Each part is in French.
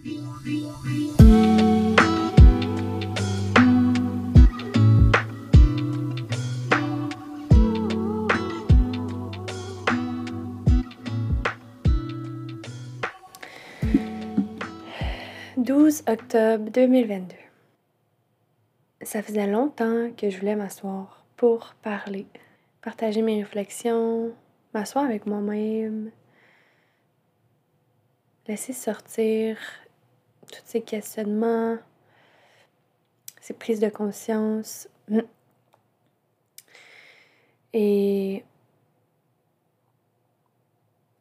« 12 octobre 2022. Ça faisait longtemps que je voulais m'asseoir pour parler, partager mes réflexions, m'asseoir avec moi-même, laisser sortir tous ces questionnements, ces prises de conscience. Et,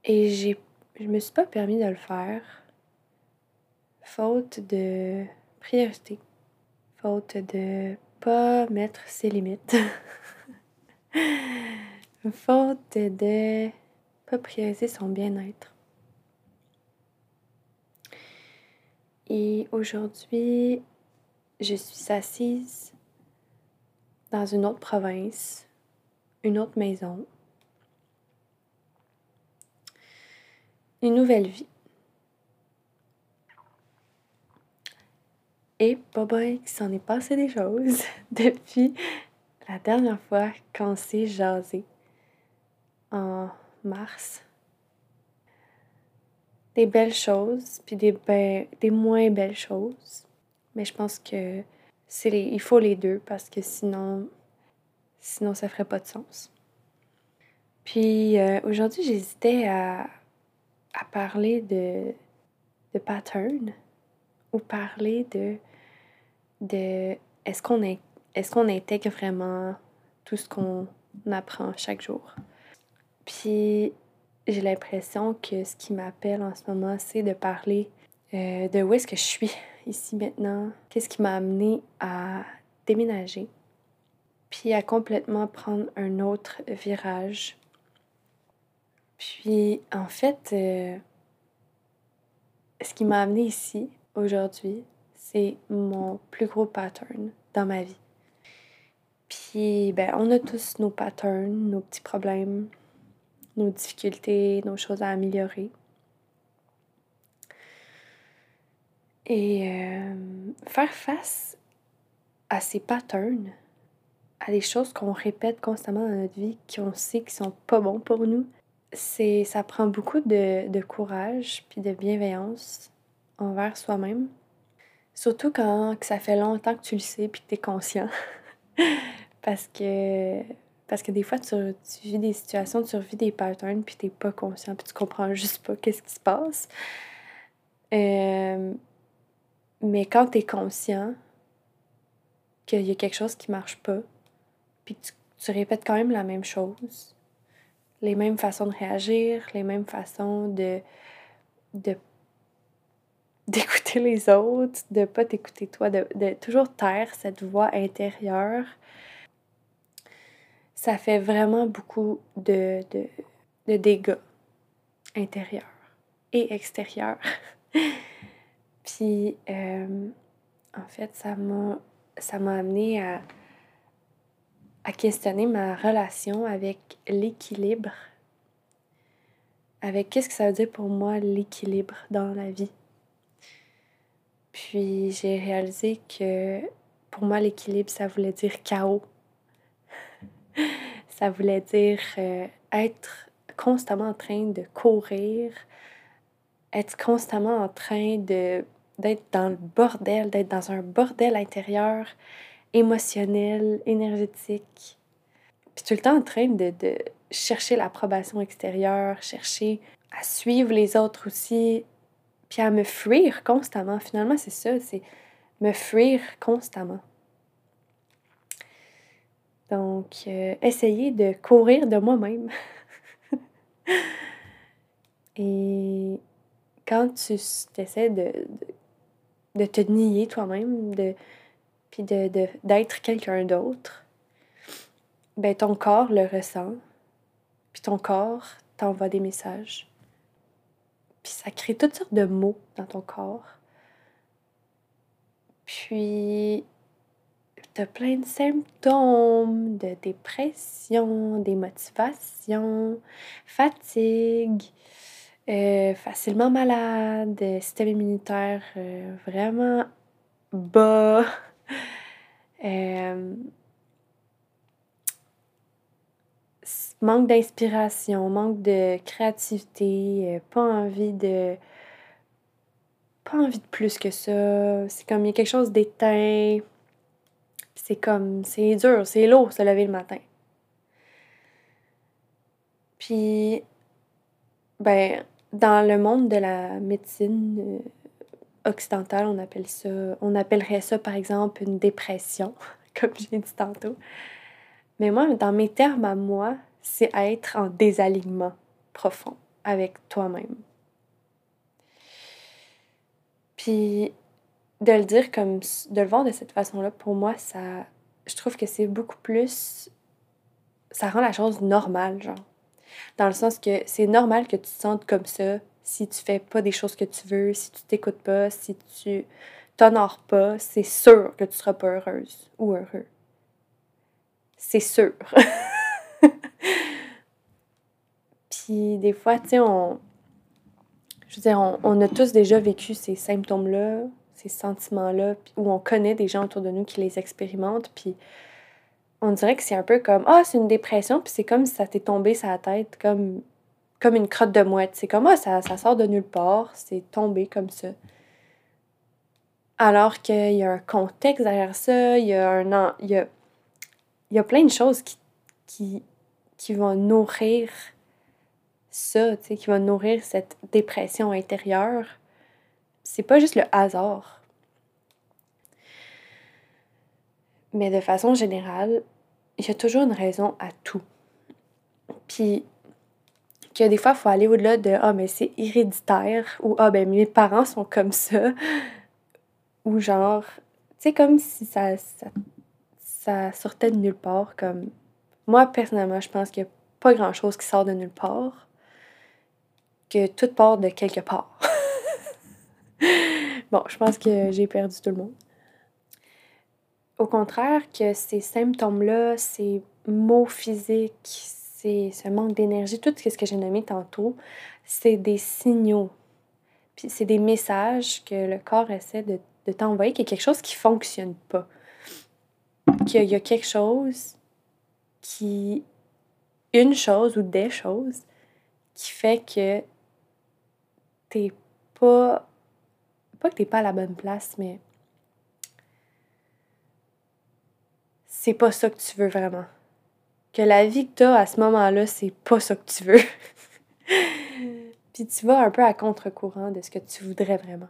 et j'ai, je me suis pas permis de le faire, faute de priorité, faute de pas mettre ses limites, faute de pas prioriser son bien-être. Et aujourd'hui, je suis assise dans une autre province, une autre maison, une nouvelle vie. Et pas qu'il s'en est passé des choses depuis la dernière fois qu'on s'est jasé en mars des belles choses, puis des, des moins belles choses. Mais je pense que c'est il faut les deux parce que sinon, sinon ça ferait pas de sens. Puis euh, aujourd'hui, j'hésitais à, à, parler de, de pattern ou parler de, de est-ce qu'on est, est-ce qu'on intègre vraiment tout ce qu'on apprend chaque jour. Puis j'ai l'impression que ce qui m'appelle en ce moment, c'est de parler euh, de où est-ce que je suis ici maintenant, qu'est-ce qui m'a amené à déménager, puis à complètement prendre un autre virage. Puis en fait, euh, ce qui m'a amené ici aujourd'hui, c'est mon plus gros pattern dans ma vie. Puis, ben, on a tous nos patterns, nos petits problèmes, nos difficultés, nos choses à améliorer. Et euh, faire face à ces patterns, à des choses qu'on répète constamment dans notre vie, qu'on sait qui sont pas bons pour nous, c'est ça prend beaucoup de, courage puis de bienveillance envers soi-même. Surtout quand que ça fait longtemps que tu le sais puis que tu es conscient. Parce que parce que des fois, tu, vis des situations, tu revis des patterns, puis t'es pas conscient, puis tu comprends juste pas qu'est-ce qui se passe. Euh, mais quand tu es conscient qu'il y a quelque chose qui marche pas, puis tu, répètes quand même la même chose, les mêmes façons de réagir, les mêmes façons de, de d'écouter les autres, de pas t'écouter toi, de, de toujours taire cette voix intérieure ça fait vraiment beaucoup de, de, dégâts intérieurs et extérieurs. Puis, euh, en fait, ça m'a, ça amené à, à questionner ma relation avec l'équilibre. Avec qu'est-ce que ça veut dire pour moi l'équilibre dans la vie? Puis j'ai réalisé que pour moi l'équilibre, ça voulait dire chaos ça voulait dire euh, être constamment en train de courir, être constamment en train de d'être dans le bordel, d'être dans un bordel intérieur, émotionnel, énergétique. Puis tout le temps en train de, de chercher l'approbation extérieure, chercher à suivre les autres aussi, puis à me fuir constamment. Finalement, c'est ça, c'est me fuir constamment. Donc, euh, essayer de courir de moi-même. Et quand tu essaies de, de, te nier toi-même, de, puis d'être de, quelqu'un d'autre, ben ton corps le ressent, puis ton corps t'envoie des messages. Puis ça crée toutes sortes de mots dans ton corps. Puis tu plein de symptômes de dépression, démotivation, fatigue, euh, facilement malade, système immunitaire euh, vraiment bas. Euh, manque d'inspiration, manque de créativité, pas envie de. Pas envie de plus que ça. C'est comme il y a quelque chose d'éteint. C'est comme. C'est dur, c'est lourd se lever le matin. Puis, ben, dans le monde de la médecine euh, occidentale, on appelle ça, on appellerait ça par exemple une dépression, comme j'ai dit tantôt. Mais moi, dans mes termes à moi, c'est être en désalignement profond avec toi-même. Puis de le dire comme de le voir de cette façon-là, pour moi, ça je trouve que c'est beaucoup plus ça rend la chose normale, genre. Dans le sens que c'est normal que tu te sentes comme ça si tu fais pas des choses que tu veux, si tu t'écoutes pas, si tu t'honores pas, c'est sûr que tu seras pas heureuse ou heureux. C'est sûr. Puis des fois, tu sais, on. Je veux dire, on, on, a tous déjà vécu ces symptômes-là, ces sentiments-là, où on connaît des gens autour de nous qui les expérimentent, puis on dirait que c'est un peu comme ah, c'est une dépression, puis c'est comme si ça t'est tombé sur la tête, comme, comme une crotte de mouette. C'est comme ah, ça, ça sort de nulle part, c'est tombé comme ça. Alors qu'il y a un contexte derrière ça, il y a un. Il y a, il y a plein de choses qui, qui, qui vont nourrir ça, qui vont nourrir cette dépression intérieure. C'est pas juste le hasard. Mais de façon générale, il y a toujours une raison à tout. Puis que des fois, il faut aller au-delà de Ah, mais c'est héréditaire ou Ah, ben mes parents sont comme ça. Ou genre, sais, comme si ça, sortait de nulle part. Comme moi, personnellement, je pense qu'il n'y a pas grand-chose qui sort de nulle part, que tout part de quelque part. bon, je pense que j'ai perdu tout le monde. Au contraire, que ces symptômes-là, ces maux physiques, c'est ce manque d'énergie, tout ce que j'ai nommé tantôt, c'est des signaux. Puis c'est des messages que le corps essaie de, de t'envoyer, qu'il y a quelque chose qui ne fonctionne pas. Qu'il y a quelque chose qui. Une chose ou des choses qui fait que t'es pas. Pas que t'es pas à la bonne place, mais c'est pas ça que tu veux vraiment. Que la vie que tu as à ce moment-là, c'est pas ça que tu veux. Puis tu vas un peu à contre-courant de ce que tu voudrais vraiment.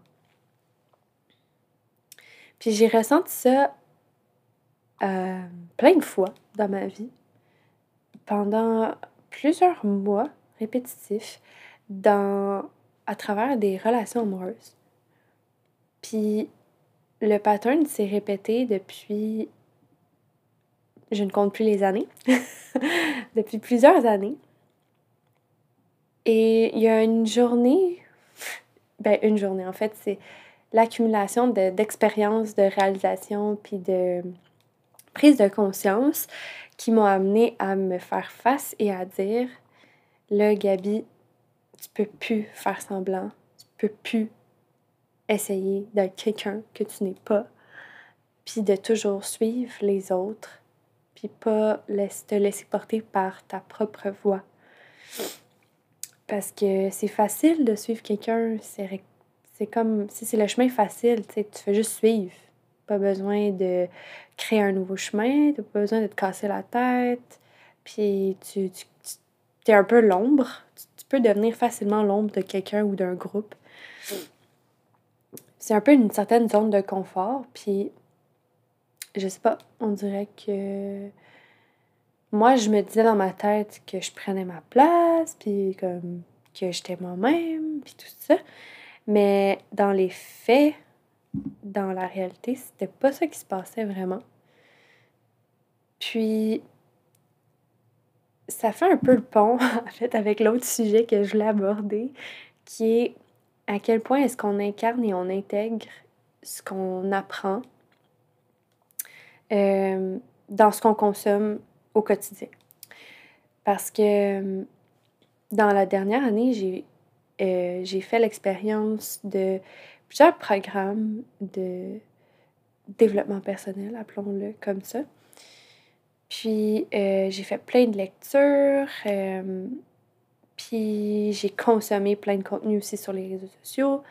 Puis j'ai ressenti ça euh, plein de fois dans ma vie, pendant plusieurs mois répétitifs, dans, à travers des relations amoureuses. Puis le pattern s'est répété depuis je ne compte plus les années, depuis plusieurs années. Et il y a une journée, ben une journée en fait, c'est l'accumulation d'expériences, de, réalisations, puis de prise de conscience qui m'ont amené à me faire face et à dire, là, Gabi, tu peux plus faire semblant, tu peux plus essayer d'être quelqu'un que tu n'es pas, puis de toujours suivre les autres puis pas te laisser porter par ta propre voix. Parce que c'est facile de suivre quelqu'un, c'est comme si c'est le chemin facile, tu fais juste suivre. Pas besoin de créer un nouveau chemin, t'as pas besoin de te casser la tête, puis tu, tu, es un peu l'ombre. Tu, tu, peux devenir facilement l'ombre de quelqu'un ou d'un groupe. C'est un peu une certaine zone de confort, puis je sais pas, on dirait que moi, je me disais dans ma tête que je prenais ma place, puis comme que j'étais moi-même, puis tout ça. Mais dans les faits, dans la réalité, c'était pas ça qui se passait vraiment. Puis, ça fait un peu le pont, en fait, avec l'autre sujet que je voulais aborder, qui est à quel point est-ce qu'on incarne et on intègre ce qu'on apprend euh, dans ce qu'on consomme au quotidien? Parce que dans la dernière année, j'ai euh, j'ai fait l'expérience de plusieurs programmes de développement personnel, appelons-le comme ça. Puis euh, j'ai fait plein de lectures, euh, puis j'ai consommé plein de contenu aussi sur les réseaux sociaux.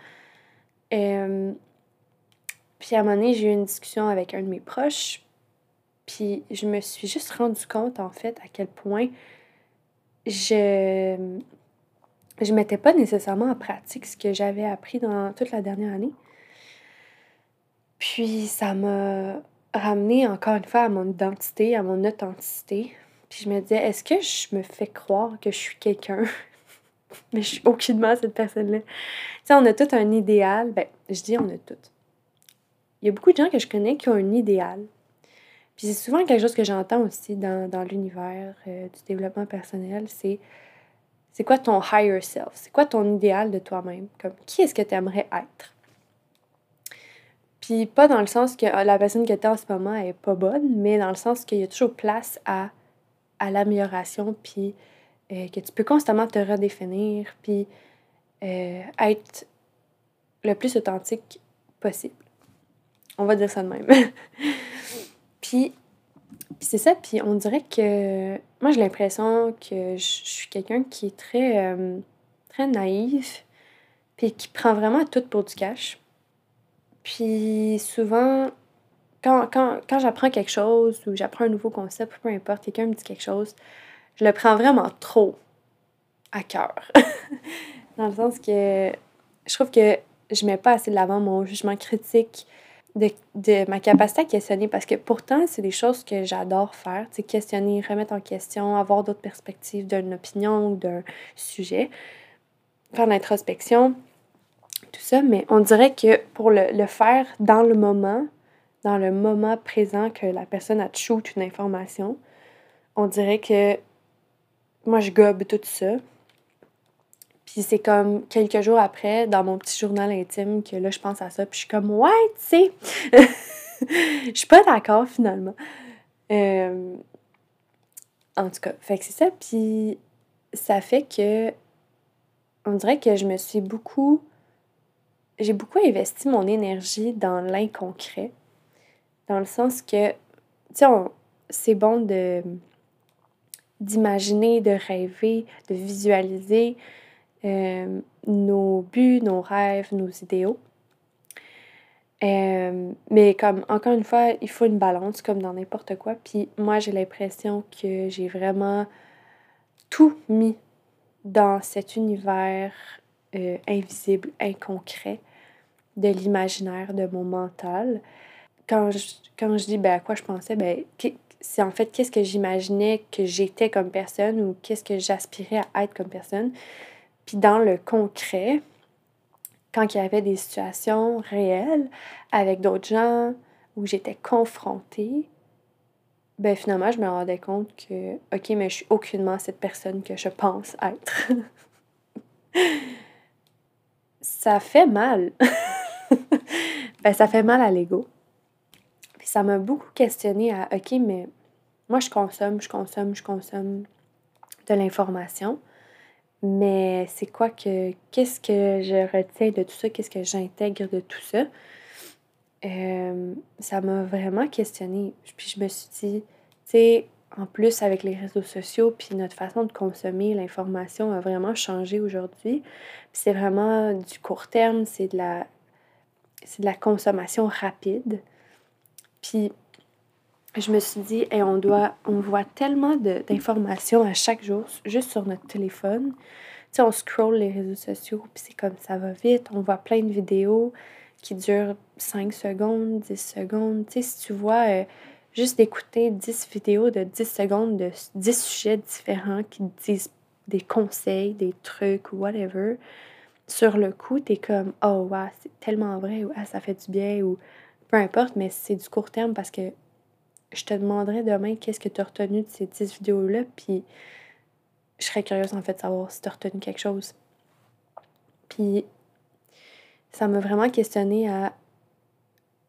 puis à un moment donné, j'ai eu une discussion avec un de mes proches, puis je me suis juste rendu compte en fait à quel point je je mettais pas nécessairement en pratique ce que j'avais appris dans toute la dernière année. Puis ça m'a ramené encore une fois à mon identité, à mon authenticité. Puis je me disais, est-ce que je me fais croire que je suis quelqu'un? Mais je suis aucunement cette personne-là. Tu sais, on a tout un idéal. Ben, je dis on a tout. Il y a beaucoup de gens que je connais qui ont un idéal. Puis c'est souvent quelque chose que j'entends aussi dans, dans l'univers euh, du développement personnel, c'est c'est quoi ton higher self? C'est quoi ton idéal de toi-même? Comme qui est-ce que tu aimerais être? Puis pas dans le sens que ah, la personne que tu en ce moment est pas bonne, mais dans le sens qu'il y a toujours place à, à l'amélioration, puis euh, que tu peux constamment te redéfinir, puis euh, être le plus authentique possible. On va dire ça de même. puis c'est ça, puis on dirait que moi j'ai l'impression que je suis quelqu'un qui est très, euh, très naïf, puis qui prend vraiment tout pour du cash. Puis souvent, quand, quand j'apprends quelque chose ou j'apprends un nouveau concept, peu importe, quelqu'un me dit quelque chose, je le prends vraiment trop à cœur. Dans le sens que je trouve que je mets pas assez de l'avant mon jugement critique de, ma capacité à questionner parce que pourtant, c'est des choses que j'adore faire, c'est questionner, remettre en question, avoir d'autres perspectives d'une opinion ou d'un sujet, faire l'introspection, tout ça, mais on dirait que pour le, faire dans le moment, dans le moment présent que la personne a shoot une information, on dirait que moi je gobe tout ça, puis c'est comme quelques jours après, dans mon petit journal intime, que là, je pense à ça. Puis je suis comme, ouais, tu sais, je suis pas d'accord finalement. Euh, en tout cas, fait que c'est ça. Puis ça fait que, on dirait que je me suis beaucoup, j'ai beaucoup investi mon énergie dans l'inconcret. Dans le sens que, tu sais, c'est bon de d'imaginer, de rêver, de visualiser, euh, nos buts, nos rêves, nos idéaux. Euh, mais comme, encore une fois, il faut une balance comme dans n'importe quoi. Puis moi, j'ai l'impression que j'ai vraiment tout mis dans cet univers euh, invisible, inconcret de l'imaginaire, de mon mental. Quand je, quand je dis ben, à quoi je pensais, ben, c'est en fait qu'est-ce que j'imaginais que j'étais comme personne ou qu'est-ce que j'aspirais à être comme personne. Puis dans le concret, quand il y avait des situations réelles avec d'autres gens où j'étais confrontée, ben finalement, je me rendais compte que, OK, mais je suis aucunement cette personne que je pense être. ça fait mal. ben, ça fait mal à l'ego. Ça m'a beaucoup questionné à, OK, mais moi, je consomme, je consomme, je consomme de l'information. Mais c'est quoi que. Qu'est-ce que je retiens de tout ça? Qu'est-ce que j'intègre de tout ça? Euh, ça m'a vraiment questionné. Puis je me suis dit, tu sais, en plus avec les réseaux sociaux, puis notre façon de consommer l'information a vraiment changé aujourd'hui. Puis c'est vraiment du court terme, c'est de la. C'est de la consommation rapide. Puis je me suis dit, et on doit, on voit tellement d'informations à chaque jour, juste sur notre téléphone. Tu sais, on scroll les réseaux sociaux, puis c'est comme ça va vite. On voit plein de vidéos qui durent 5 secondes, 10 secondes. Tu sais, si tu vois euh, juste d'écouter 10 vidéos de 10 secondes de 10 sujets différents qui disent des conseils, des trucs whatever, sur le coup, t'es comme, oh, wow, c'est tellement vrai, ou ah, ça fait du bien, ou peu importe, mais c'est du court terme parce que je te demanderai demain qu'est-ce que tu as retenu de ces 10 vidéos-là, puis je serais curieuse en fait de savoir si tu as retenu quelque chose. Puis ça m'a vraiment questionné à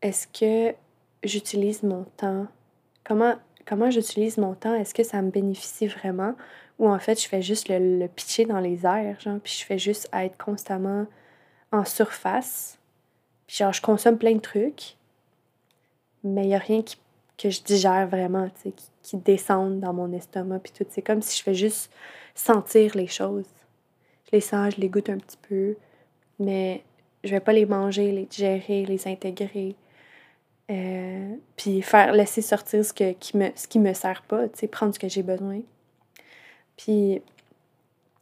est-ce que j'utilise mon temps? Comment, comment j'utilise mon temps? Est-ce que ça me bénéficie vraiment? où en fait je fais juste le, pitcher dans les airs, genre, puis je fais juste être constamment en surface. Puis genre, je consomme plein de trucs, mais il n'y a rien qui, que je digère vraiment, qui, qui descendent dans mon estomac, puis tout. C'est comme si je fais juste sentir les choses. Je les sens, je les goûte un petit peu, mais je vais pas les manger, les digérer, les intégrer. Euh, puis faire laisser sortir ce, que, qui me, ce qui me sert pas, tu sais, prendre ce que j'ai besoin. Puis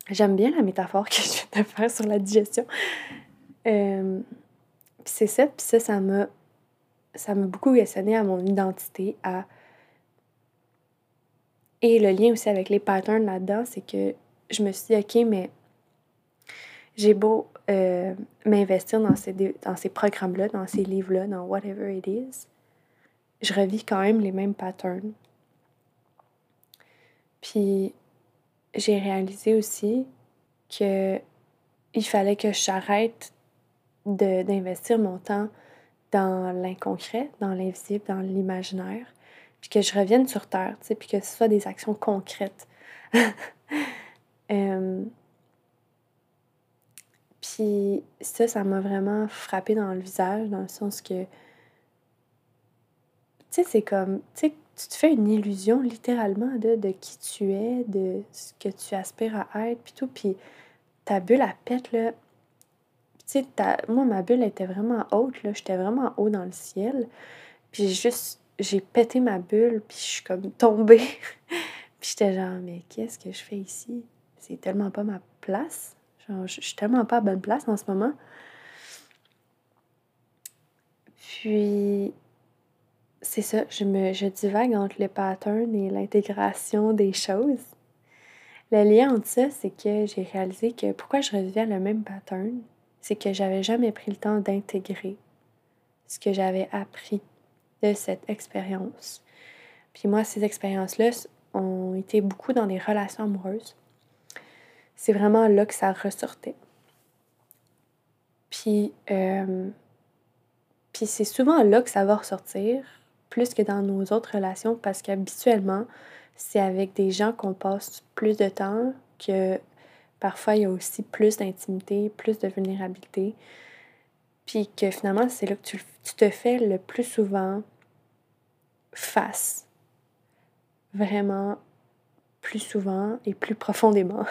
j'aime bien la métaphore que je viens de faire sur la digestion. Euh, puis c'est ça, puis ça, ça m'a ça m'a beaucoup questionné à mon identité, à et le lien aussi avec les patterns là-dedans, c'est que je me suis dit, OK, mais j'ai beau euh, m'investir dans ces, dans ces programmes-là, dans ces livres-là, dans whatever it is, je revis quand même les mêmes patterns. Puis j'ai réalisé aussi que il fallait que j'arrête d'investir mon temps dans l'inconcret, dans l'invisible, dans l'imaginaire, puis que je revienne sur Terre, tu sais, puis que ce soit des actions concrètes. Euh, puis ça, ça m'a vraiment frappé dans le visage, dans le sens que, tu sais, c'est comme, tu sais, tu te fais une illusion littéralement de, de qui tu es, de ce que tu aspires à être, puis tout, puis ta bulle, à pète, là. Sais, moi, ma bulle était vraiment haute, là, j'étais vraiment haut dans le ciel, puis j'ai juste, j'ai pété ma bulle, puis je suis comme tombée. puis j'étais genre, mais qu'est-ce que je fais ici? C'est tellement pas ma place je, suis tellement pas à bonne place en ce moment. Puis, c'est ça, je, me, je divague entre le pattern et l'intégration des choses. Le lien entre ça, c'est que j'ai réalisé que pourquoi je revivais le même pattern, c'est que j'avais jamais pris le temps d'intégrer ce que j'avais appris de cette expérience. Puis moi, ces expériences-là ont été beaucoup dans des relations amoureuses c'est vraiment là que ça ressortait. Puis, euh, puis c'est souvent là que ça va ressortir, plus que dans nos autres relations, parce qu'habituellement, c'est avec des gens qu'on passe plus de temps, que parfois il y a aussi plus d'intimité, plus de vulnérabilité, puis que finalement, c'est là que tu, tu te fais le plus souvent face, vraiment plus souvent et plus profondément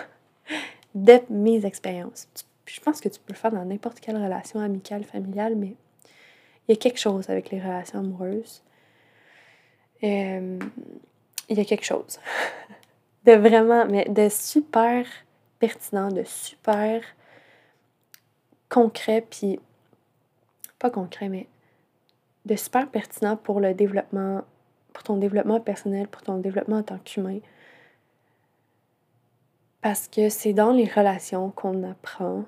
de mes expériences. Je pense que tu peux le faire dans n'importe quelle relation amicale, familiale, mais il y a quelque chose avec les relations amoureuses. Euh, il y a quelque chose de vraiment, mais de super pertinent, de super concret, puis pas concret, mais de super pertinent pour le développement, pour ton développement personnel, pour ton développement en tant qu'humain, parce que c'est dans les relations qu'on apprend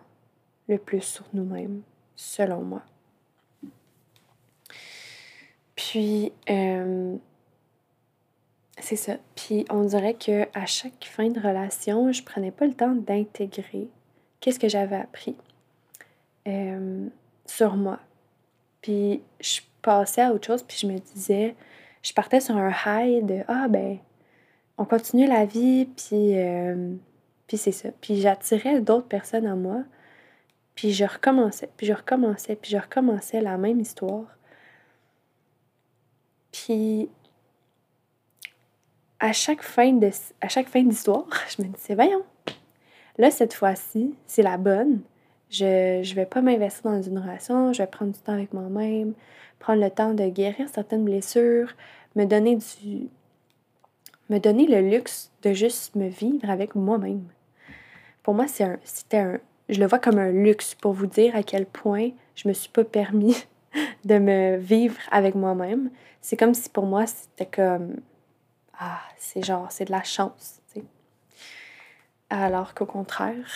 le plus sur nous-mêmes, selon moi. Puis, euh, c'est ça. Puis, on dirait que à chaque fin de relation, je prenais pas le temps d'intégrer qu'est-ce que j'avais appris euh, sur moi. Puis, je passais à autre chose, puis je me disais, je partais sur un high de ah ben, on continue la vie, puis euh, puis c'est ça. Puis j'attirais d'autres personnes à moi. Puis je recommençais, puis je recommençais, puis je recommençais la même histoire. Puis à chaque fin de à chaque fin d'histoire, je me disais voyons. Là cette fois-ci, c'est la bonne. Je je vais pas m'investir dans une relation, je vais prendre du temps avec moi-même, prendre le temps de guérir certaines blessures, me donner du me donner le luxe de juste me vivre avec moi-même pour moi, c'était un, je le vois comme un luxe pour vous dire à quel point je me suis pas permis de me vivre avec moi-même. C'est comme si pour moi, c'était comme, ah, c'est genre, c'est de la chance, tu sais. Alors qu'au contraire,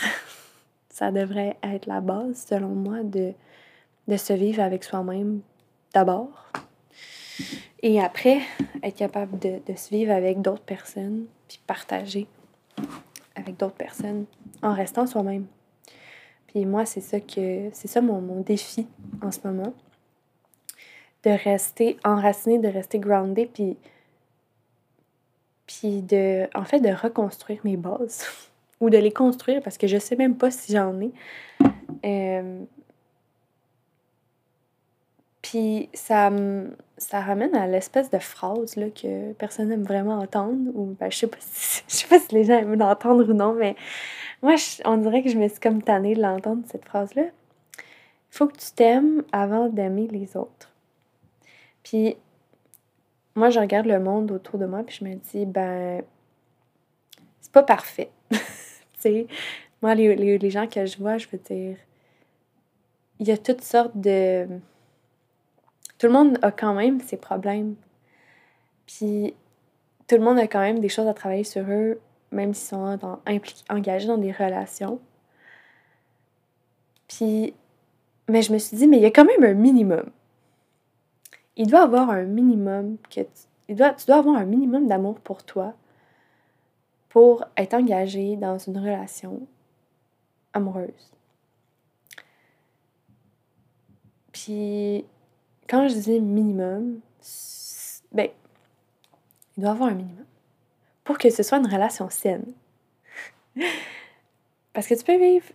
ça devrait être la base, selon moi, de, de se vivre avec soi-même d'abord. Et après, être capable de, de se vivre avec d'autres personnes, puis partager avec d'autres personnes en restant soi-même. Puis moi, c'est ça que c'est ça mon, mon, défi en ce moment. De rester enraciné, de rester groundé, puis, Puis de, en fait, de reconstruire mes bases. ou de les construire parce que je sais même pas si j'en ai. Euh, puis ça, ça ramène à l'espèce de phrase là, que personne n'aime vraiment entendre. Ou ben, je sais sais pas si les gens aiment l'entendre ou non, mais moi on dirait que je me suis comme tannée de l'entendre, cette phrase-là. Il faut que tu t'aimes avant d'aimer les autres. Puis moi je regarde le monde autour de moi puis je me dis ben c'est pas parfait. tu sais, moi les, les, les gens que je vois, je veux dire il y a toutes sortes de tout le monde a quand même ses problèmes. Puis tout le monde a quand même des choses à travailler sur eux, même s'ils sont engagés dans des relations. Puis, mais je me suis dit, mais il y a quand même un minimum. Il doit avoir un minimum que tu, dois avoir un minimum d'amour pour toi pour être engagé dans une relation amoureuse. Puis quand je dis minimum, ben, il doit avoir un minimum. Pour que ce soit une relation saine. Parce que tu peux vivre,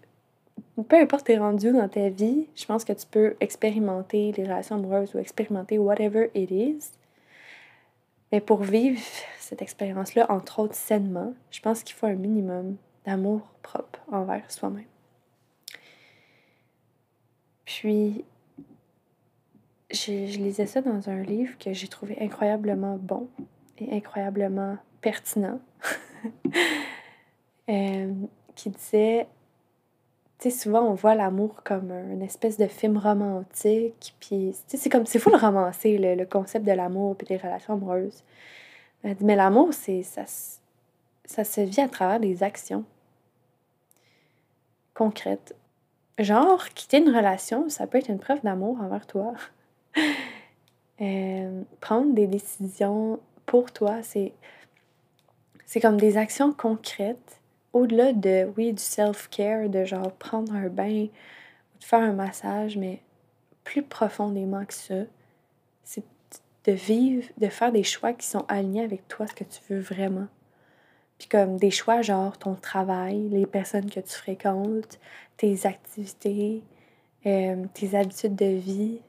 peu importe tes rendus dans ta vie, je pense que tu peux expérimenter les relations amoureuses ou expérimenter whatever it is. Mais pour vivre cette expérience-là, entre autres sainement, je pense qu'il faut un minimum d'amour propre envers soi-même. Puis, je, lisais ça dans un livre que j'ai trouvé incroyablement bon et incroyablement pertinent, euh, qui disait, souvent on voit l'amour comme une espèce de film romantique, puis c'est comme, c'est fou le romancer, le, concept de l'amour puis des relations amoureuses. Mais l'amour, c'est ça, ça se vit à travers des actions concrètes. Genre, quitter une relation, ça peut être une preuve d'amour envers toi. Euh, prendre des décisions pour toi, c'est comme des actions concrètes, au-delà de, oui, du self-care, de genre prendre un bain ou de faire un massage, mais plus profondément que ça, c'est de vivre, de faire des choix qui sont alignés avec toi, ce que tu veux vraiment. Puis comme des choix genre ton travail, les personnes que tu fréquentes, tes activités, euh, tes habitudes de vie,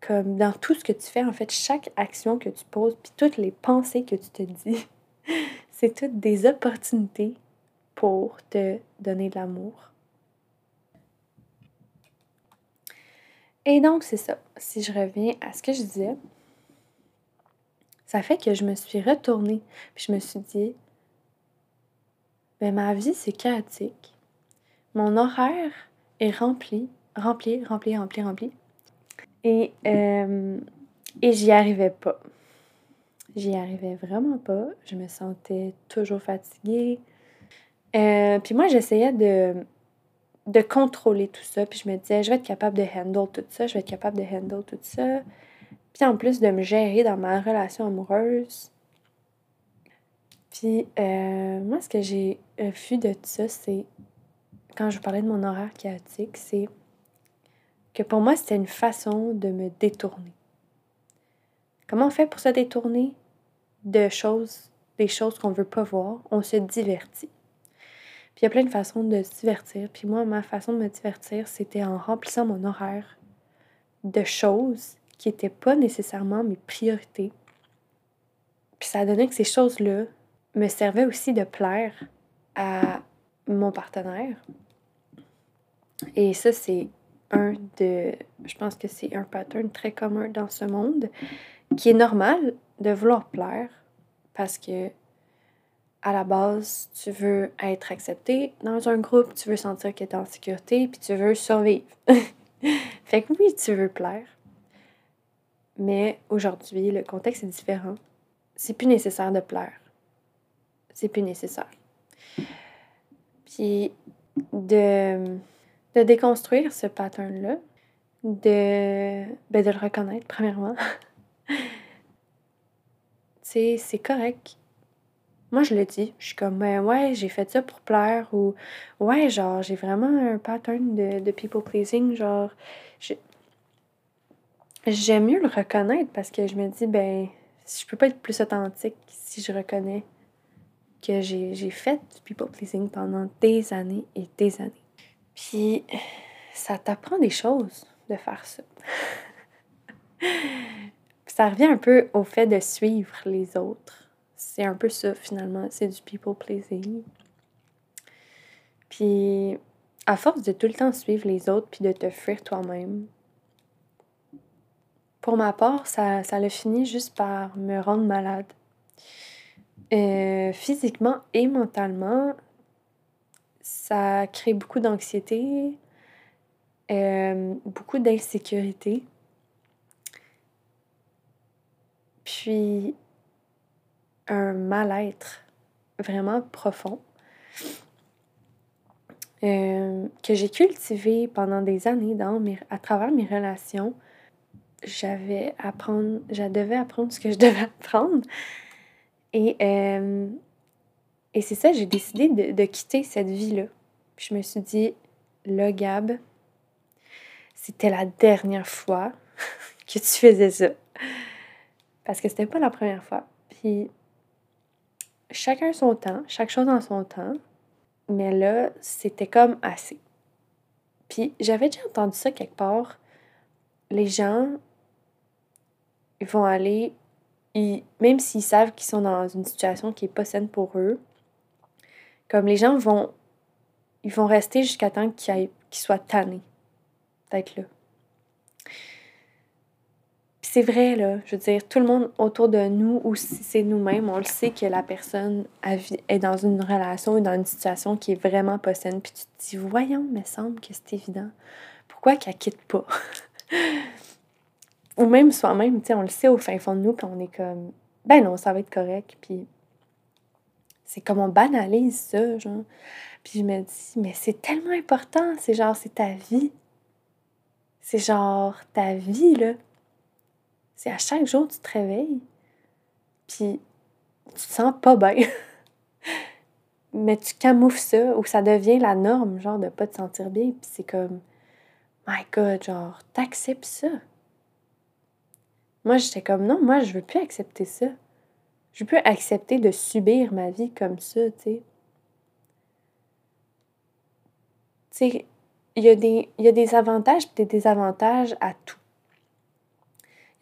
comme dans tout ce que tu fais, en fait, chaque action que tu poses, puis toutes les pensées que tu te dis, c'est toutes des opportunités pour te donner de l'amour. Et donc, c'est ça. Si je reviens à ce que je disais, ça fait que je me suis retournée, puis je me suis dit, ben ma vie, c'est chaotique. Mon horaire est rempli, rempli, rempli, rempli, rempli. Et, euh, et j'y arrivais pas. J'y arrivais vraiment pas. Je me sentais toujours fatiguée. Euh, puis moi, j'essayais de, de contrôler tout ça. Puis je me disais, je vais être capable de handle tout ça. Je vais être capable de handle tout ça. Puis en plus de me gérer dans ma relation amoureuse. Puis euh, moi, ce que j'ai vu de tout ça, c'est quand je parlais de mon horaire chaotique, c'est que pour moi, c'était une façon de me détourner. Comment on fait pour se détourner? De choses, des choses qu'on veut pas voir? On se divertit. Puis il y a plein de façons de se divertir. Puis moi, ma façon de me divertir, c'était en remplissant mon horaire de choses qui n'étaient pas nécessairement mes priorités. Puis ça donné que ces choses-là me servaient aussi de plaire à mon partenaire. Et ça, c'est un de. Je pense que c'est un pattern très commun dans ce monde qui est normal de vouloir plaire parce que à la base, tu veux être accepté dans un groupe, tu veux sentir que tu es en sécurité, puis tu veux survivre. fait que oui, tu veux plaire. Mais aujourd'hui, le contexte est différent. C'est plus nécessaire de plaire. C'est plus nécessaire. Puis de de déconstruire ce pattern-là, de, ben, de le reconnaître, premièrement. c'est correct. Moi, je le dis. Je suis comme, ouais, j'ai fait ça pour plaire ou, ouais, genre, j'ai vraiment un pattern de, de people pleasing. Genre, j'aime mieux le reconnaître parce que je me dis, ben, je peux pas être plus authentique si je reconnais que j'ai fait du people pleasing pendant des années et des années. Puis ça t'apprend des choses de faire ça. ça revient un peu au fait de suivre les autres. C'est un peu ça finalement, c'est du people pleasing. Puis à force de tout le temps suivre les autres puis de te fuir toi-même, pour ma part, ça, ça a fini juste par me rendre malade. Euh, physiquement et mentalement, ça crée beaucoup d'anxiété, euh, beaucoup d'insécurité. Puis un mal-être vraiment profond euh, que j'ai cultivé pendant des années dans à travers mes relations j'avais apprendre, je devais apprendre ce que je devais apprendre. Et, euh, et c'est ça, j'ai décidé de, de, quitter cette vie-là. Puis je me suis dit, là, Gab, c'était la dernière fois que tu faisais ça. Parce que c'était pas la première fois. Puis chacun son temps, chaque chose en son temps. Mais là, c'était comme assez. Puis j'avais déjà entendu ça quelque part. Les gens ils vont aller, même s'ils savent qu'ils sont dans une situation qui est pas saine pour eux, comme les gens vont, ils vont rester jusqu'à temps qu'ils soient tannés d'être là. C'est vrai, là, je veux dire, tout le monde autour de nous, ou si c'est nous-mêmes, on le sait que la personne est dans une relation ou dans une situation qui est vraiment pas saine. Puis tu te dis, voyons, mais semble que c'est évident. Pourquoi qu'elle quitte pas? ou même soi-même, tu sais, on le sait au fin fond de nous, puis on est comme, ben non, ça va être correct, puis c'est comme on banalise ça, genre. Puis je me dis, mais c'est tellement important, c'est genre, c'est ta vie. C'est genre ta vie, là. C'est à chaque jour, tu te réveilles, puis tu te sens pas bien. mais tu camoufles ça, ou ça devient la norme, genre, de pas te sentir bien, puis c'est comme, my God, genre, t'acceptes ça. Moi, j'étais comme non, moi, je veux plus accepter ça. Je plus accepter de subir ma vie comme ça, tu sais. Tu sais, il y, y a des avantages et des désavantages à tout.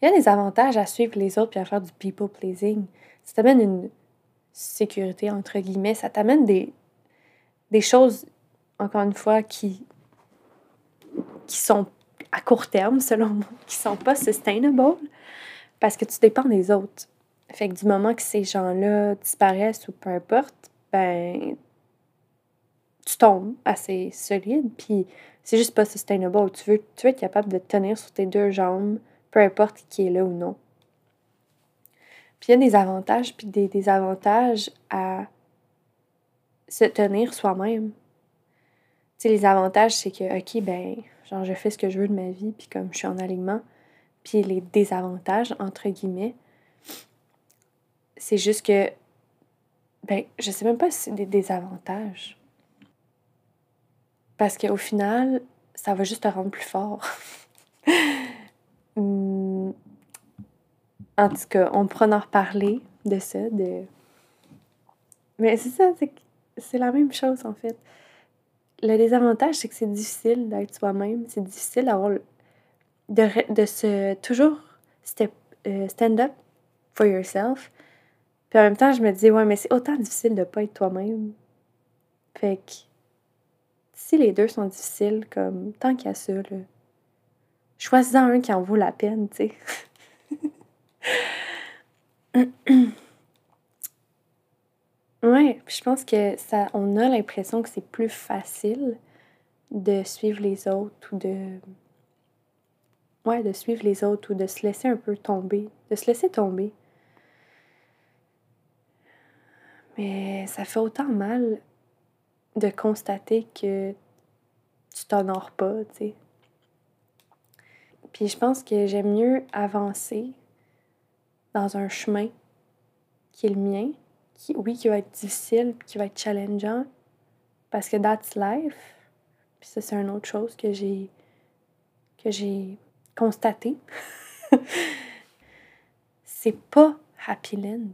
Il y a des avantages à suivre les autres et à faire du people pleasing. Ça t'amène une sécurité, entre guillemets. Ça t'amène des, des choses, encore une fois, qui, qui sont à court terme, selon moi, qui sont pas sustainable parce que tu dépends des autres. Fait que du moment que ces gens-là disparaissent ou peu importe, ben tu tombes assez solide, puis c'est juste pas sustainable. Tu veux, tu veux être capable de tenir sur tes deux jambes, peu importe qui est là ou non. Puis il y a des avantages puis des désavantages à se tenir soi-même. Tu sais, les avantages, c'est que, OK, ben, genre, je fais ce que je veux de ma vie, puis comme je suis en alignement, puis les désavantages, entre guillemets, c'est juste que, ben, je sais même pas si c'est des désavantages. Parce qu'au final, ça va juste te rendre plus fort. En tout cas, on pourra en reparler de ça, de... Mais c'est ça, c'est la même chose en fait. Le désavantage, c'est que c'est difficile d'être soi-même. C'est difficile d'avoir de, de se toujours euh, stand up for yourself. Puis en même temps, je me dis, ouais, mais c'est autant difficile de pas être toi-même. Fait que si les deux sont difficiles, comme tant qu'il y a ça, là, choisis-en un qui en vaut la peine, tu sais. ouais, je pense que ça, on a l'impression que c'est plus facile de suivre les autres ou de ouais, de suivre les autres ou de se laisser un peu tomber, de se laisser tomber. Mais ça fait autant mal de constater que tu t'honores pas, tu sais. Puis je pense que j'aime mieux avancer dans un chemin qui est le mien, qui, oui, qui va être difficile, qui va être challengeant, parce que that's life. Puis ça, c'est une autre chose que j'ai que j'ai constater, c'est pas Happy Land.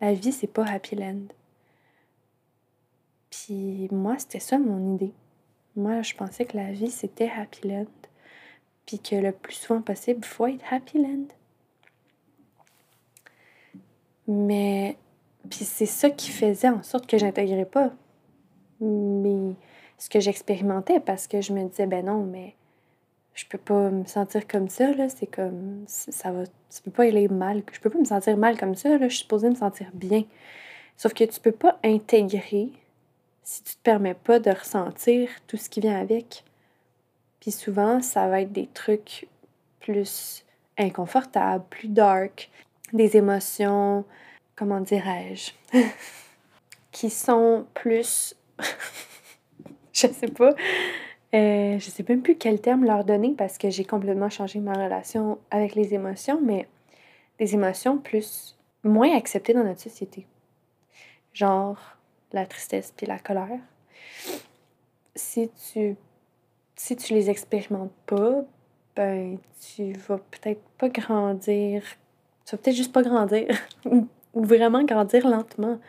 La vie, c'est pas Happy Land. Puis moi, c'était ça mon idée. Moi, je pensais que la vie, c'était Happy Land. Puis que le plus souvent possible, il faut être Happy Land. Mais, puis c'est ça qui faisait en sorte que j'intégrais pas. Mais ce que j'expérimentais parce que je me disais, ben non, mais je peux pas me sentir comme ça, là. C'est comme, ça va, ça peut pas aller mal. Je peux pas me sentir mal comme ça, là. Je suis supposée me sentir bien. Sauf que tu peux pas intégrer si tu te permets pas de ressentir tout ce qui vient avec. Puis souvent, ça va être des trucs plus inconfortables, plus dark, des émotions, comment dirais-je, qui sont plus, je sais pas, euh, je sais même plus quel terme leur donner parce que j'ai complètement changé ma relation avec les émotions, mais des émotions plus moins acceptées dans notre société. Genre la tristesse puis la colère. Si tu si tu les expérimentes pas, ben tu vas peut-être pas grandir. Tu vas peut-être juste pas grandir ou vraiment grandir lentement.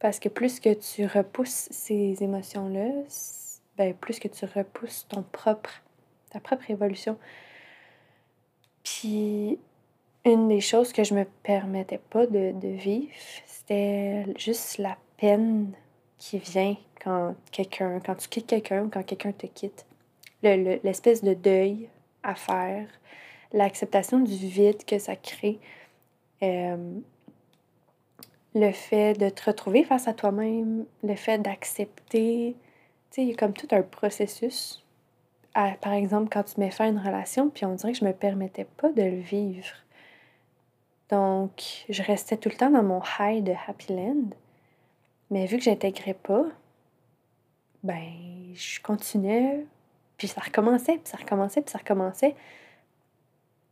Parce que plus que tu repousses ces émotions-là, ben, plus que tu repousses ton propre, ta propre évolution. Puis, une des choses que je me permettais pas de, de vivre, c'était juste la peine qui vient quand quelqu'un, quand tu quittes quelqu'un ou quand quelqu'un te quitte. L'espèce de deuil à faire, l'acceptation du vide que ça crée, euh, le fait de te retrouver face à toi-même, le fait d'accepter il y a comme tout un processus. par exemple, quand tu mets fin à une relation, puis on dirait que je me permettais pas de le vivre. Donc, je restais tout le temps dans mon high de Happy Land. Mais vu que j'intégrais pas, ben, je continuais, puis ça recommençait, puis ça recommençait, puis ça recommençait.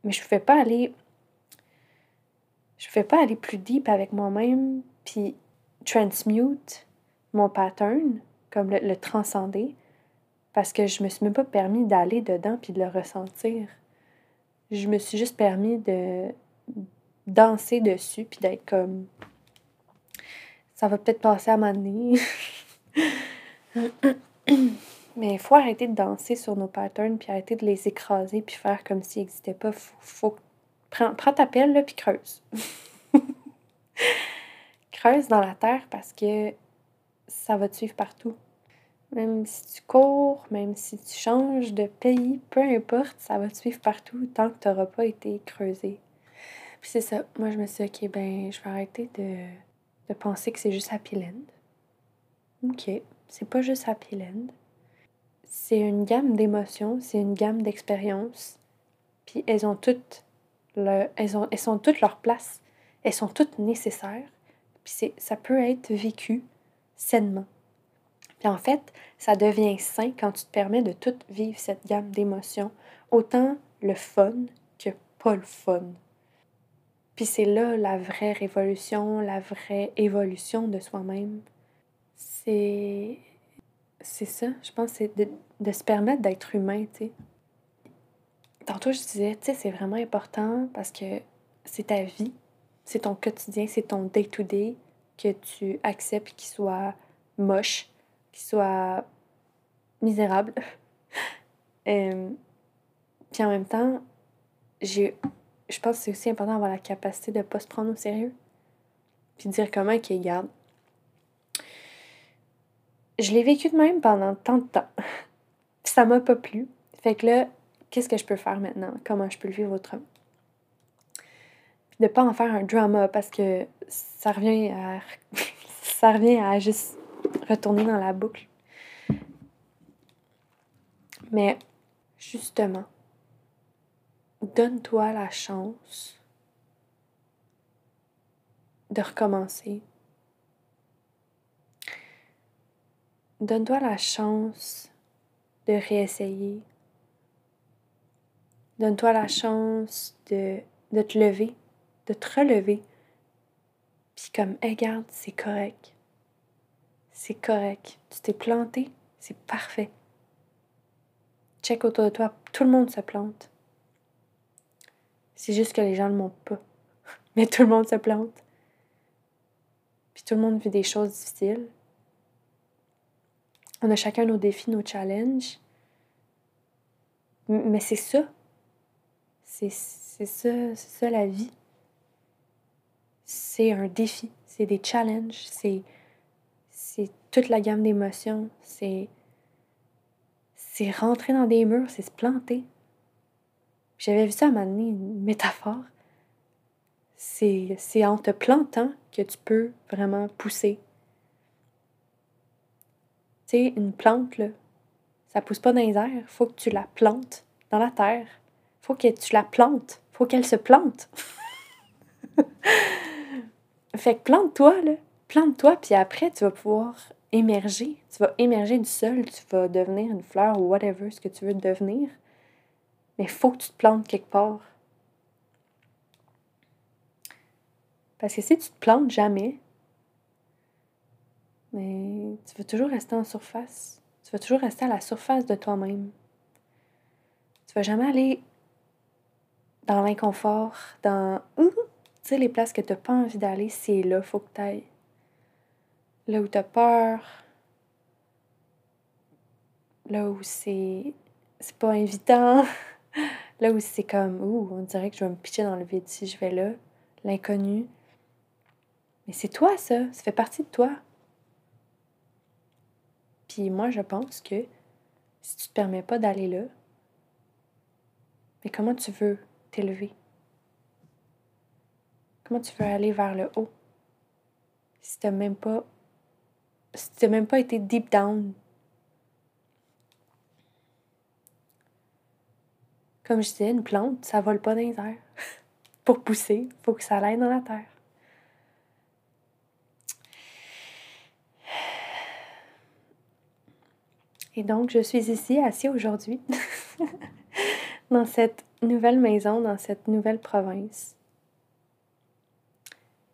Mais je ne pouvais pas aller. Je pouvais pas aller plus deep avec moi-même, puis transmute mon pattern comme le, transcender, parce que je me suis même pas permis d'aller dedans puis de le ressentir. Je me suis juste permis de danser dessus puis d'être comme ça va peut-être passer à ma nez. Mais il faut arrêter de danser sur nos patterns puis arrêter de les écraser puis faire comme s'ils n'existaient pas. Faut, faut... Prends, prends ta pelle là puis creuse. creuse dans la terre parce que ça va te suivre partout. Même si tu cours, même si tu changes de pays, peu importe, ça va te suivre partout tant que tu n'auras pas été creusé. Puis c'est ça. Moi, je me suis dit, OK, ben, je vais arrêter de, de penser que c'est juste Happy Land. OK, c'est pas juste Happy Land. C'est une gamme d'émotions, c'est une gamme d'expériences. Puis elles ont toutes le, elles, ont, elles toutes leur place. Elles sont toutes nécessaires. Puis ça peut être vécu sainement. Puis en fait, ça devient sain quand tu te permets de tout vivre cette gamme d'émotions, autant le fun que pas le fun. Puis c'est là la vraie révolution, la vraie évolution de soi-même. C'est. C'est ça, je pense, c'est de, de, se permettre d'être humain, tu sais. Tantôt, je disais, tu sais, c'est vraiment important parce que c'est ta vie, c'est ton quotidien, c'est ton day-to-day que tu acceptes qu'il soit moche, qu'il soit misérable. euh, puis en même temps, j'ai, je pense que c'est aussi important d'avoir la capacité de ne pas se prendre au sérieux. Puis de dire comment qu'il garde. Je l'ai vécu de même pendant tant de temps. ça m'a pas plu. Fait que là, qu'est-ce que je peux faire maintenant? Comment je peux le vivre autrement? Puis de pas en faire un drama parce que ça revient à. ça revient à juste retourner dans la boucle. Mais justement, donne-toi la chance de recommencer. Donne-toi la chance de réessayer. Donne-toi la chance de, te lever, de te relever. Puis comme, regarde, c'est correct c'est correct. Tu t'es planté, c'est parfait. Check autour de toi, tout le monde se plante. C'est juste que les gens ne le montrent pas. Mais tout le monde se plante. Puis tout le monde vit des choses difficiles. On a chacun nos défis, nos challenges. Mais c'est ça. C'est ça, c'est ça la vie. C'est un défi, c'est des challenges, c'est c'est toute la gamme d'émotions, c'est c'est rentrer dans des murs, c'est se planter. J'avais vu ça à un une métaphore. C'est en te plantant que tu peux vraiment pousser. Une plante, là, ça pousse pas dans les airs. Faut que tu la plantes dans la terre. Faut que tu la plantes. Faut qu'elle se plante. fait que plante-toi, là. Plante-toi, puis après, tu vas pouvoir émerger. Tu vas émerger du sol, tu vas devenir une fleur ou whatever ce que tu veux devenir. Mais faut que tu te plantes quelque part. Parce que si tu te plantes jamais, mais tu vas toujours rester en surface. Tu vas toujours rester à la surface de toi-même. Tu vas jamais aller dans l'inconfort, dans tu les places que tu n'as pas envie d'aller, c'est là, faut que tu ailles. Là où tu as peur, là où c'est c'est pas invitant, là où c'est comme ouh, on dirait que je vais me pitcher dans le vide si je vais là, l'inconnu. Mais c'est toi ça, ça fait partie de toi. Puis moi je pense que si tu te permets pas d'aller là, mais comment tu veux t'élever? Comment tu veux aller vers le haut? Si tu n'as même pas si tu même pas été deep down? Comme je disais, une plante, ça vole pas dans les airs. Pour pousser, faut que ça aille dans la terre. Et donc, je suis ici, assis aujourd'hui, dans cette nouvelle maison, dans cette nouvelle province,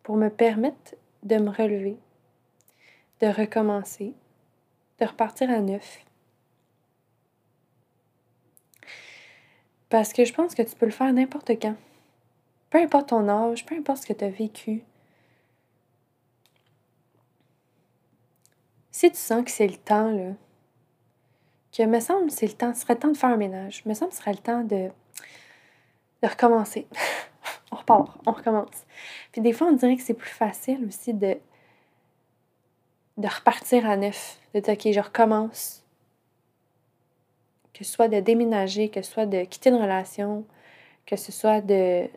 pour me permettre de me relever, de recommencer, de repartir à neuf. Parce que je pense que tu peux le faire n'importe quand. Peu importe ton âge, peu importe ce que tu as vécu. Si tu sens que c'est le temps, là, que me semble c'est le temps, ce serait le temps de faire un ménage. Me semble ce serait le temps de, de recommencer. on repart, on recommence. Puis des fois, on dirait que c'est plus facile aussi de, de repartir à neuf, de dire, OK, je recommence. Que ce soit de déménager, que ce soit de quitter une relation, que ce soit de.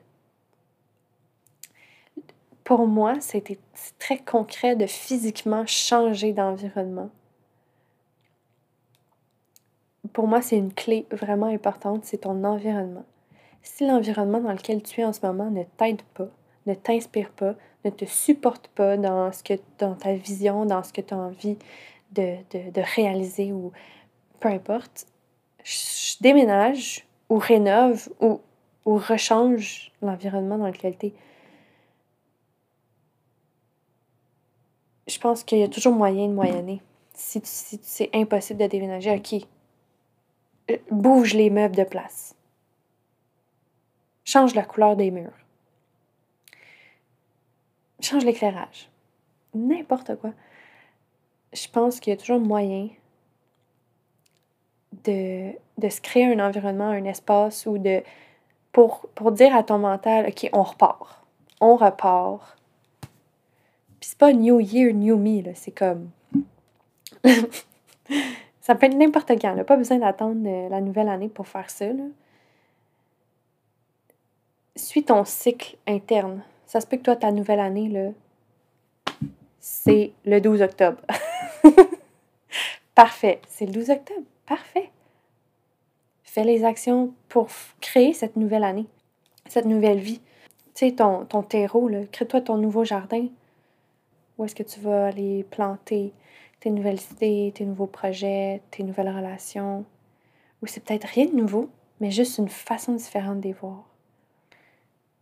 Pour moi, c'était très concret de physiquement changer d'environnement pour moi, c'est une clé vraiment importante, c'est ton environnement. Si l'environnement dans lequel tu es en ce moment ne t'aide pas, ne t'inspire pas, ne te supporte pas dans, ce que, dans ta vision, dans ce que tu as envie de, réaliser ou peu importe, déménage ou rénove ou, ou rechange l'environnement dans lequel tu es. Je pense qu'il y a toujours moyen de moyenner. Si, si c'est impossible de déménager, ok, bouge les meubles de place. Change la couleur des murs. Change l'éclairage. N'importe quoi. Je pense qu'il y a toujours moyen de, de, se créer un environnement, un espace ou de pour, pour dire à ton mental, OK, on repart. On repart. Puis c'est pas New Year, New Me, c'est comme. Ça peut être n'importe quand. N'a pas besoin d'attendre euh, la nouvelle année pour faire ça. Suis ton cycle interne. Ça se peut que toi, ta nouvelle année, là, c'est le 12 octobre. Parfait. C'est le 12 octobre. Parfait. Fais les actions pour créer cette nouvelle année, cette nouvelle vie. Tu sais, ton, ton terreau, crée-toi ton nouveau jardin. Où est-ce que tu vas aller planter? Tes nouvelles idées, tes nouveaux projets, tes nouvelles relations. Ou c'est peut-être rien de nouveau, mais juste une façon différente de les voir.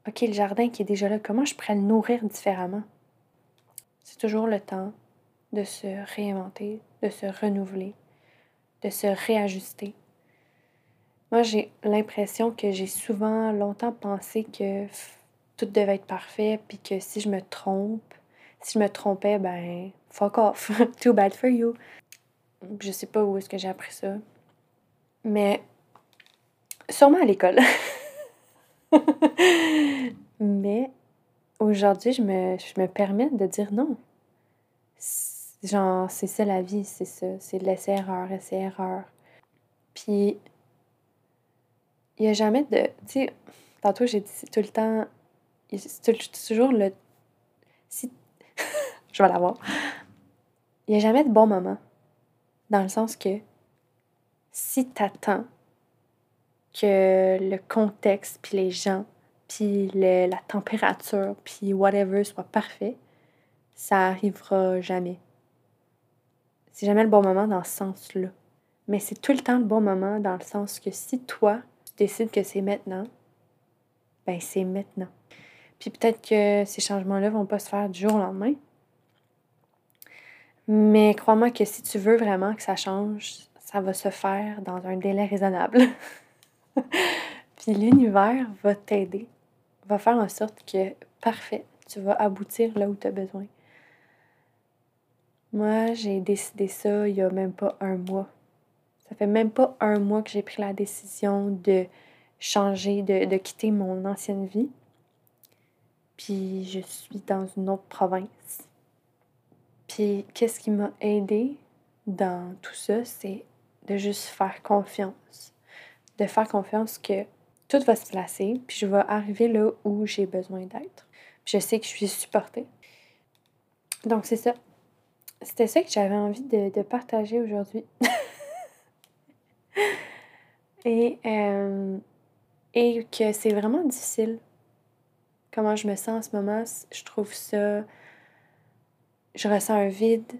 OK, le jardin qui est déjà là, comment je pourrais le nourrir différemment? C'est toujours le temps de se réinventer, de se renouveler, de se réajuster. Moi, j'ai l'impression que j'ai souvent longtemps pensé que tout devait être parfait, puis que si je me trompe, si je me trompais, ben, fuck off. Too bad for you. Je sais pas où est-ce que j'ai appris ça. Mais sûrement à l'école. Mais aujourd'hui, je me, je me permets de dire non. Genre, c'est ça la vie, c'est ça. C'est laisser erreur, laisser erreur. Puis, il n'y a jamais de. Tu sais, tantôt, j'ai dit tout le temps. C'est toujours le. Si. je vais l'avoir. Il n'y a jamais de bon moment. Dans le sens que si t'attends que le contexte, puis les gens, puis la température, puis whatever soit parfait, ça arrivera jamais. C'est jamais le bon moment dans ce sens-là. Mais c'est tout le temps le bon moment dans le sens que si toi, tu décides que c'est maintenant, ben c'est maintenant. Puis peut-être que ces changements-là vont pas se faire du jour au lendemain. Mais crois-moi que si tu veux vraiment que ça change, ça va se faire dans un délai raisonnable. Puis l'univers va t'aider, va faire en sorte que, parfait, tu vas aboutir là où tu as besoin. Moi, j'ai décidé ça il y a même pas un mois. Ça fait même pas un mois que j'ai pris la décision de changer, de, de quitter mon ancienne vie. Puis je suis dans une autre province. Puis qu'est-ce qui m'a aidé dans tout ça, c'est de juste faire confiance. De faire confiance que tout va se placer, puis je vais arriver là où j'ai besoin d'être. Puis je sais que je suis supportée. Donc c'est ça. C'était ça que j'avais envie de, partager aujourd'hui. et, euh, et que c'est vraiment difficile. Comment je me sens en ce moment, je trouve ça. Je ressens un vide,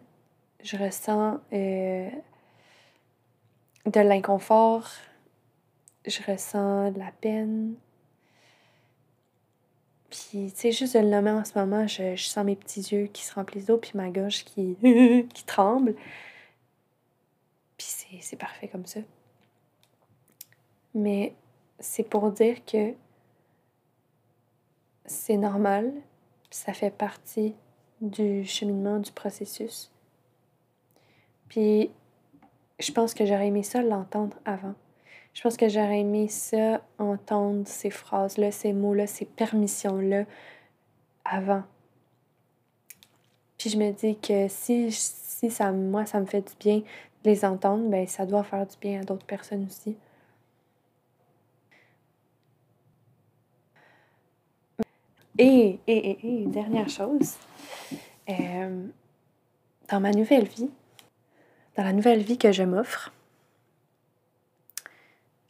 je ressens euh, de l'inconfort, je ressens de la peine. Puis, tu sais, juste de le nommer en ce moment, je, sens mes petits yeux qui se remplissent d'eau, puis ma gorge qui, qui tremble. Puis c'est parfait comme ça. Mais c'est pour dire que c'est normal, ça fait partie du cheminement, du processus. Puis je pense que j'aurais aimé ça l'entendre avant. Je pense que j'aurais aimé ça entendre ces phrases-là, ces mots-là, ces permissions-là avant. Puis je me dis que si, si ça, moi, ça me fait du bien de les entendre, ben ça doit faire du bien à d'autres personnes aussi. Et, dernière chose, euh, dans ma nouvelle vie, dans la nouvelle vie que je m'offre,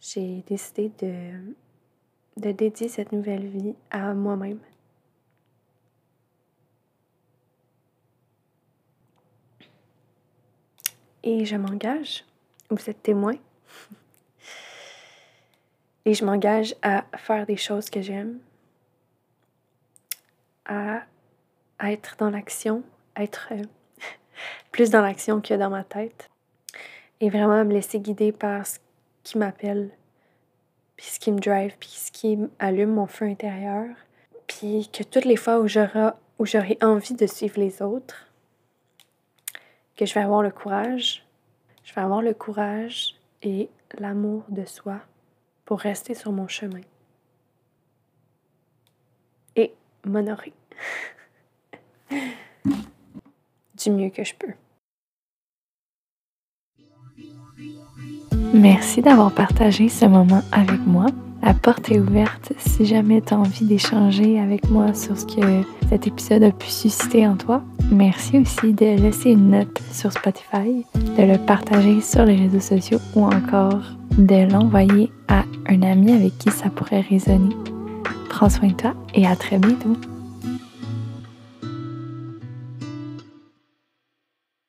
j'ai décidé de, de dédier cette nouvelle vie à moi-même. Et je m'engage, vous êtes témoin, et je m'engage à faire des choses que j'aime, à, être dans l'action, être euh, plus dans l'action que dans ma tête. Et vraiment me laisser guider par ce qui m'appelle, puis ce qui me drive, puis ce qui allume mon feu intérieur. Puis que toutes les fois où j'aurai envie de suivre les autres, que je vais avoir le courage, je vais avoir le courage et l'amour de soi pour rester sur mon chemin et m'honorer du mieux que je peux. Merci d'avoir partagé ce moment avec moi. La porte est ouverte si jamais tu as envie d'échanger avec moi sur ce que cet épisode a pu susciter en toi. Merci aussi de laisser une note sur Spotify, de le partager sur les réseaux sociaux ou encore de l'envoyer à un ami avec qui ça pourrait résonner. Prends soin de toi et à très bientôt.